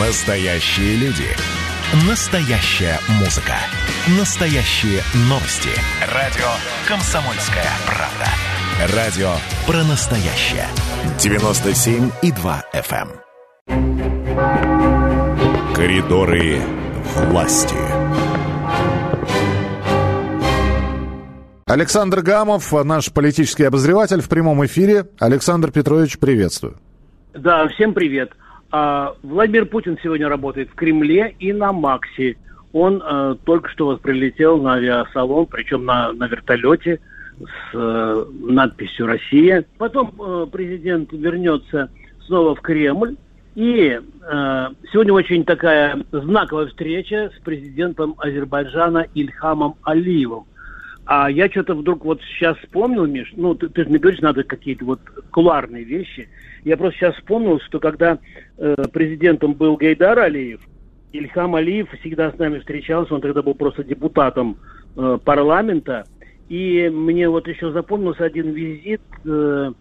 Настоящие люди. Настоящая музыка. Настоящие новости. Радио «Комсомольская правда». Радио про настоящее. 97,2 FM. эм. Коридоры власти. Александр Гамов, наш политический обозреватель в прямом эфире. Александр Петрович, приветствую. Да, всем привет. А, Владимир Путин сегодня работает в Кремле и на Максе. Он э, только что вот прилетел на авиасалон, причем на, на вертолете с э, надписью «Россия». Потом э, президент вернется снова в Кремль. И э, сегодня очень такая знаковая встреча с президентом Азербайджана Ильхамом Алиевым. А я что-то вдруг вот сейчас вспомнил, Миш, ну, ты, ты же мне говоришь, надо какие-то вот куларные вещи. Я просто сейчас вспомнил, что когда э, президентом был Гайдар Алиев, Ильхам Алиев всегда с нами встречался, он тогда был просто депутатом э, парламента. И мне вот еще запомнился один визит, э,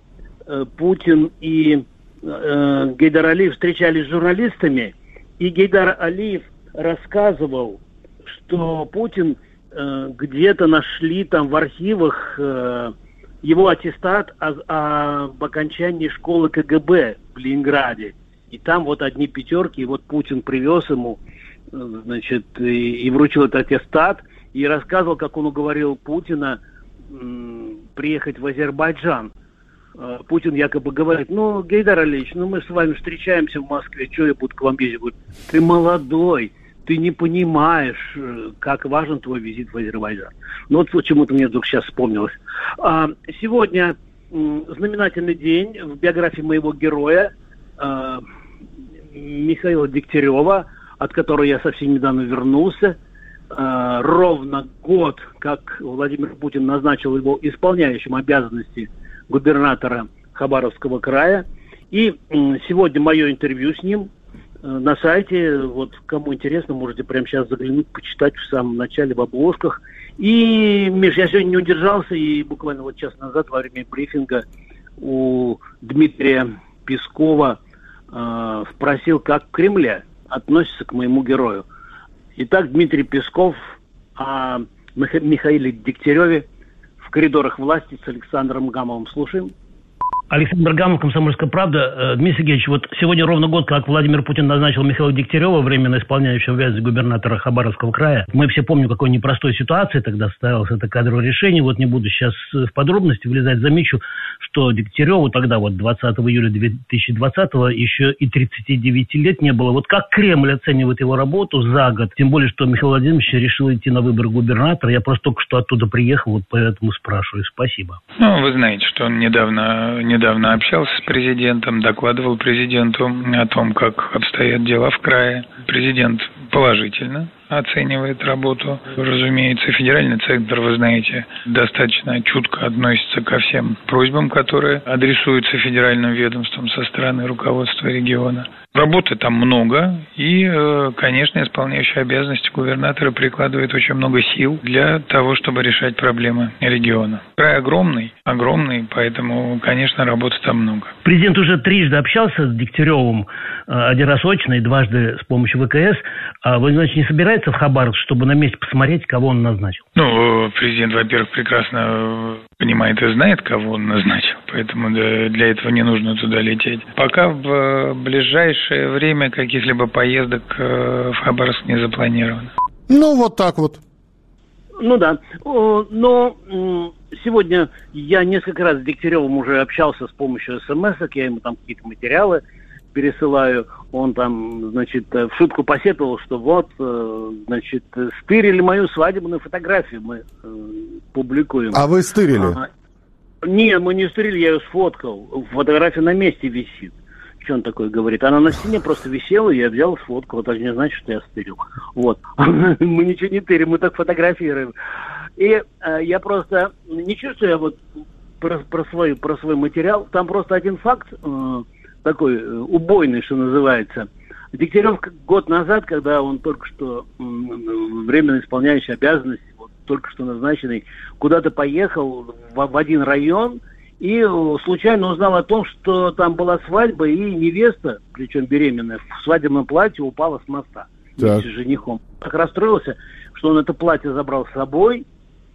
э, Путин и э, Гейдар Алиев встречались с журналистами, и Гейдар Алиев рассказывал, что Путин э, где-то нашли там в архивах э, его аттестат о- об окончании школы КГБ в Ленинграде. И там вот одни пятерки, и вот Путин привез ему, э, значит, и, и вручил этот аттестат, и рассказывал, как он уговорил Путина м, приехать в Азербайджан. Э, Путин якобы говорит, ну, Гейдар Алиевич, ну мы с вами встречаемся в Москве, что я буду к вам ездить? Говорит, ты молодой, ты не понимаешь, э, как важен твой визит в Азербайджан. Ну вот почему-то мне вдруг сейчас вспомнилось. А, сегодня знаменательный день в биографии моего героя а, Михаила Дегтярева, от которого я совсем недавно вернулся. А, ровно год, как Владимир Путин назначил его исполняющим обязанности губернатора Хабаровского края. И сегодня мое интервью с ним э, на сайте. Вот кому интересно, можете прямо сейчас заглянуть, почитать в самом начале в обложках. И, Миш, я сегодня не удержался, и буквально вот час назад во время брифинга у Дмитрия Пескова э, спросил, как в Кремле относится к моему герою. Итак, Дмитрий Песков о Миха- Михаиле Дегтяреве в коридорах власти с Александром Гамовым. Слушаем. Александр Гамов, Комсомольская правда. Э, Дмитрий Сергеевич, вот сегодня ровно год, как Владимир Путин назначил Михаила Дегтярева, временно исполняющего обязанности губернатора Хабаровского края. Мы все помним, какой непростой ситуации тогда состоялось это кадровое решение. Вот не буду сейчас в подробности влезать. Замечу, что Дегтяреву тогда, вот 20 июля 2020 еще и 39 лет не было. Вот как Кремль оценивает его работу за год? Тем более, что Михаил Владимирович решил идти на выборы губернатора. Я просто только что оттуда приехал, вот поэтому спрашиваю. Спасибо. Ну, вы знаете, что он недавно, недавно общался с президентом, докладывал президенту о том, как обстоят дела в крае. Президент положительно оценивает работу. Разумеется, федеральный центр, вы знаете, достаточно чутко относится ко всем просьбам, которые адресуются федеральным ведомствам со стороны руководства региона. Работы там много, и, э, конечно, исполняющий обязанности губернатора прикладывает очень много сил для того, чтобы решать проблемы региона. Край огромный, огромный, поэтому, конечно, работы там много. Президент уже трижды общался с Дегтяревым, э, один раз очно и дважды с помощью ВКС. А вы, значит, не собирается в Хабаровск, чтобы на месте посмотреть, кого он назначил? Ну, президент, во-первых, прекрасно э, понимает и знает, кого он назначил, поэтому для этого не нужно туда лететь. Пока в э, ближайшее время каких-либо поездок э, в Хабаровск не запланировано. Ну, вот так вот. Ну да. Но сегодня я несколько раз с Дегтяревым уже общался с помощью смс я ему там какие-то материалы пересылаю. Он там, значит, э, в шутку посетовал, что вот, э, значит, стырили мою свадебную фотографию, мы э, публикуем. А вы стырили? А, Не, мы не стырили, я ее сфоткал. Фотография на месте висит. Что он такое говорит? Она на стене просто висела, я взял сфоткал. Это не значит, что я стырил. Вот. Мы ничего не тырим, мы так фотографируем. И э, я просто не чувствую я вот про, про, свой, про свой материал. Там просто один факт э, такой э, убойный, что называется. Дегтярев год назад, когда он только что временно исполняющий обязанности, вот, только что назначенный, куда-то поехал в, в один район, и э, случайно узнал о том, что там была свадьба, и невеста, причем беременная, в свадебном платье упала с моста вместе с женихом. Так расстроился, что он это платье забрал с собой,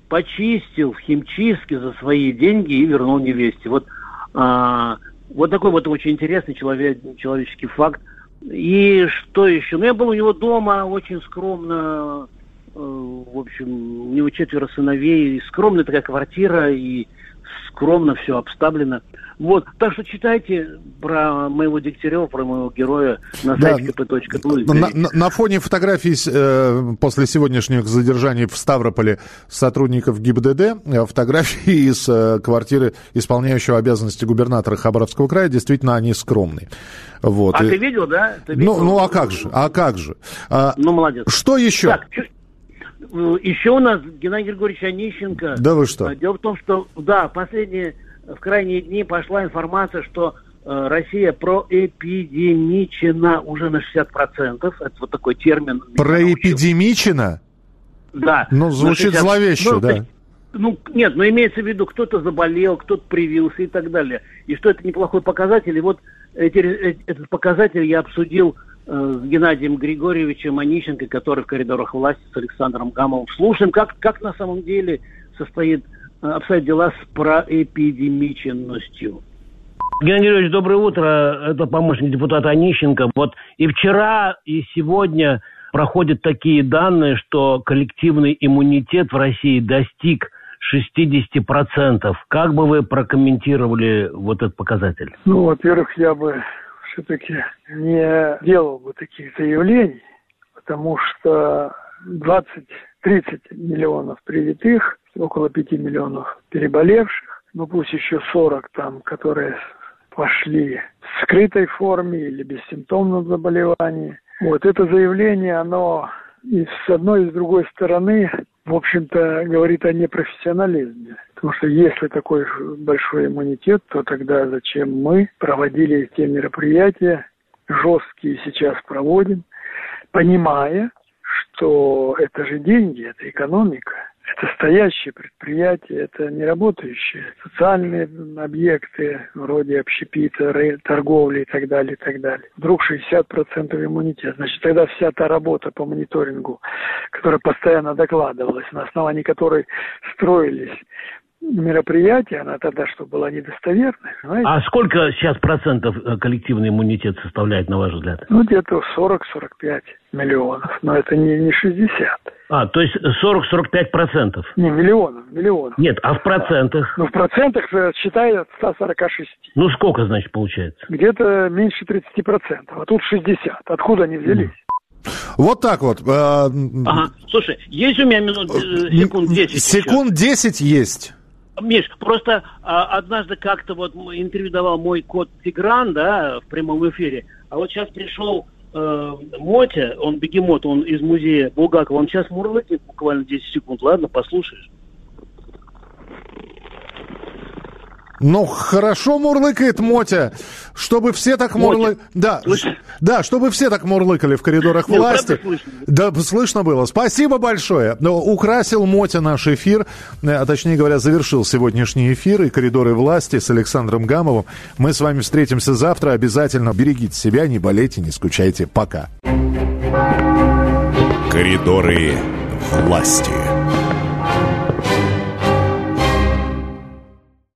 почистил в химчистке за свои деньги и вернул невесте. Вот, а, вот такой вот очень интересный человек, человеческий факт. И что еще? Ну, я был у него дома, очень скромно, э, в общем, у него четверо сыновей, скромная такая квартира, и скромно все обставлено. Вот, так что читайте про моего Дегтярева, про моего героя на да. сайте kp.ru. На, на, на фоне фотографий э, после сегодняшних задержаний в Ставрополе сотрудников ГИБДД, э, фотографии из э, квартиры исполняющего обязанности губернатора Хабаровского края, действительно, они скромные. Вот. А и... ты видел, да? Ты ну, видел? Ну, ну, а как же, а как же? А, ну, молодец. Что еще? Так, еще у нас Геннадий Григорьевич Онищенко. Да вы что? Дело в том, что, да, последние, в крайние дни пошла информация, что э, Россия проэпидемичена уже на 60%. Это вот такой термин. Проэпидемичена? Да. Ну, звучит 60... зловеще, ну, да. Ну, нет, но имеется в виду, кто-то заболел, кто-то привился и так далее. И что это неплохой показатель. И вот эти, э, этот показатель я обсудил Э, с Геннадием Григорьевичем Онищенко, который в коридорах власти с Александром Гамовым. Слушаем, как, как на самом деле состоит, э, обстоят дела с проэпидемиченностью. Геннадий Григорьевич, доброе утро. Это помощник депутата Онищенко. Вот и вчера, и сегодня проходят такие данные, что коллективный иммунитет в России достиг 60%. Как бы вы прокомментировали вот этот показатель? Ну, во-первых, я бы все-таки не делал бы таких заявлений, потому что 20-30 миллионов привитых, около 5 миллионов переболевших, ну пусть еще 40 там, которые пошли в скрытой форме или бессимптомном заболевании. Вот это заявление, оно и с одной и с другой стороны, в общем-то, говорит о непрофессионализме. Потому что если такой большой иммунитет, то тогда зачем мы проводили те мероприятия, жесткие сейчас проводим, понимая, что это же деньги, это экономика. Это стоящие предприятия, это не работающие. Социальные объекты, вроде общепита, торговли и так далее, и так далее. Вдруг 60% иммунитет. Значит, тогда вся та работа по мониторингу, которая постоянно докладывалась, на основании которой строились мероприятие, она тогда что была недостоверной. Понимаете? А сколько сейчас процентов э, коллективный иммунитет составляет, на ваш взгляд? Ну, где-то 40-45 миллионов, но это не, не 60. А, то есть 40-45 процентов? Не, миллионов, миллионов. Нет, а в процентах? Ну, в процентах считай от 146. Ну, сколько, значит, получается? Где-то меньше 30 процентов, а тут 60. Откуда они взялись? Вот так вот. Ага. Слушай, есть у меня минут, э, секунд 10? Секунд 10 есть. Миш, просто а, однажды как-то вот интервью давал мой кот Тигран, да, в прямом эфире, а вот сейчас пришел э, Мотя, он бегемот, он из музея Булгакова, он сейчас мурлыкнет буквально 10 секунд, ладно, послушаешь? Ну, хорошо мурлыкает Мотя, чтобы все так мурлыкали. Да, да, чтобы все так мурлыкали в коридорах Нет, власти. Слышно. Да, слышно было. Спасибо большое. Но украсил Мотя наш эфир, э, а точнее говоря, завершил сегодняшний эфир и коридоры власти с Александром Гамовым. Мы с вами встретимся завтра. Обязательно берегите себя, не болейте, не скучайте. Пока. Коридоры власти.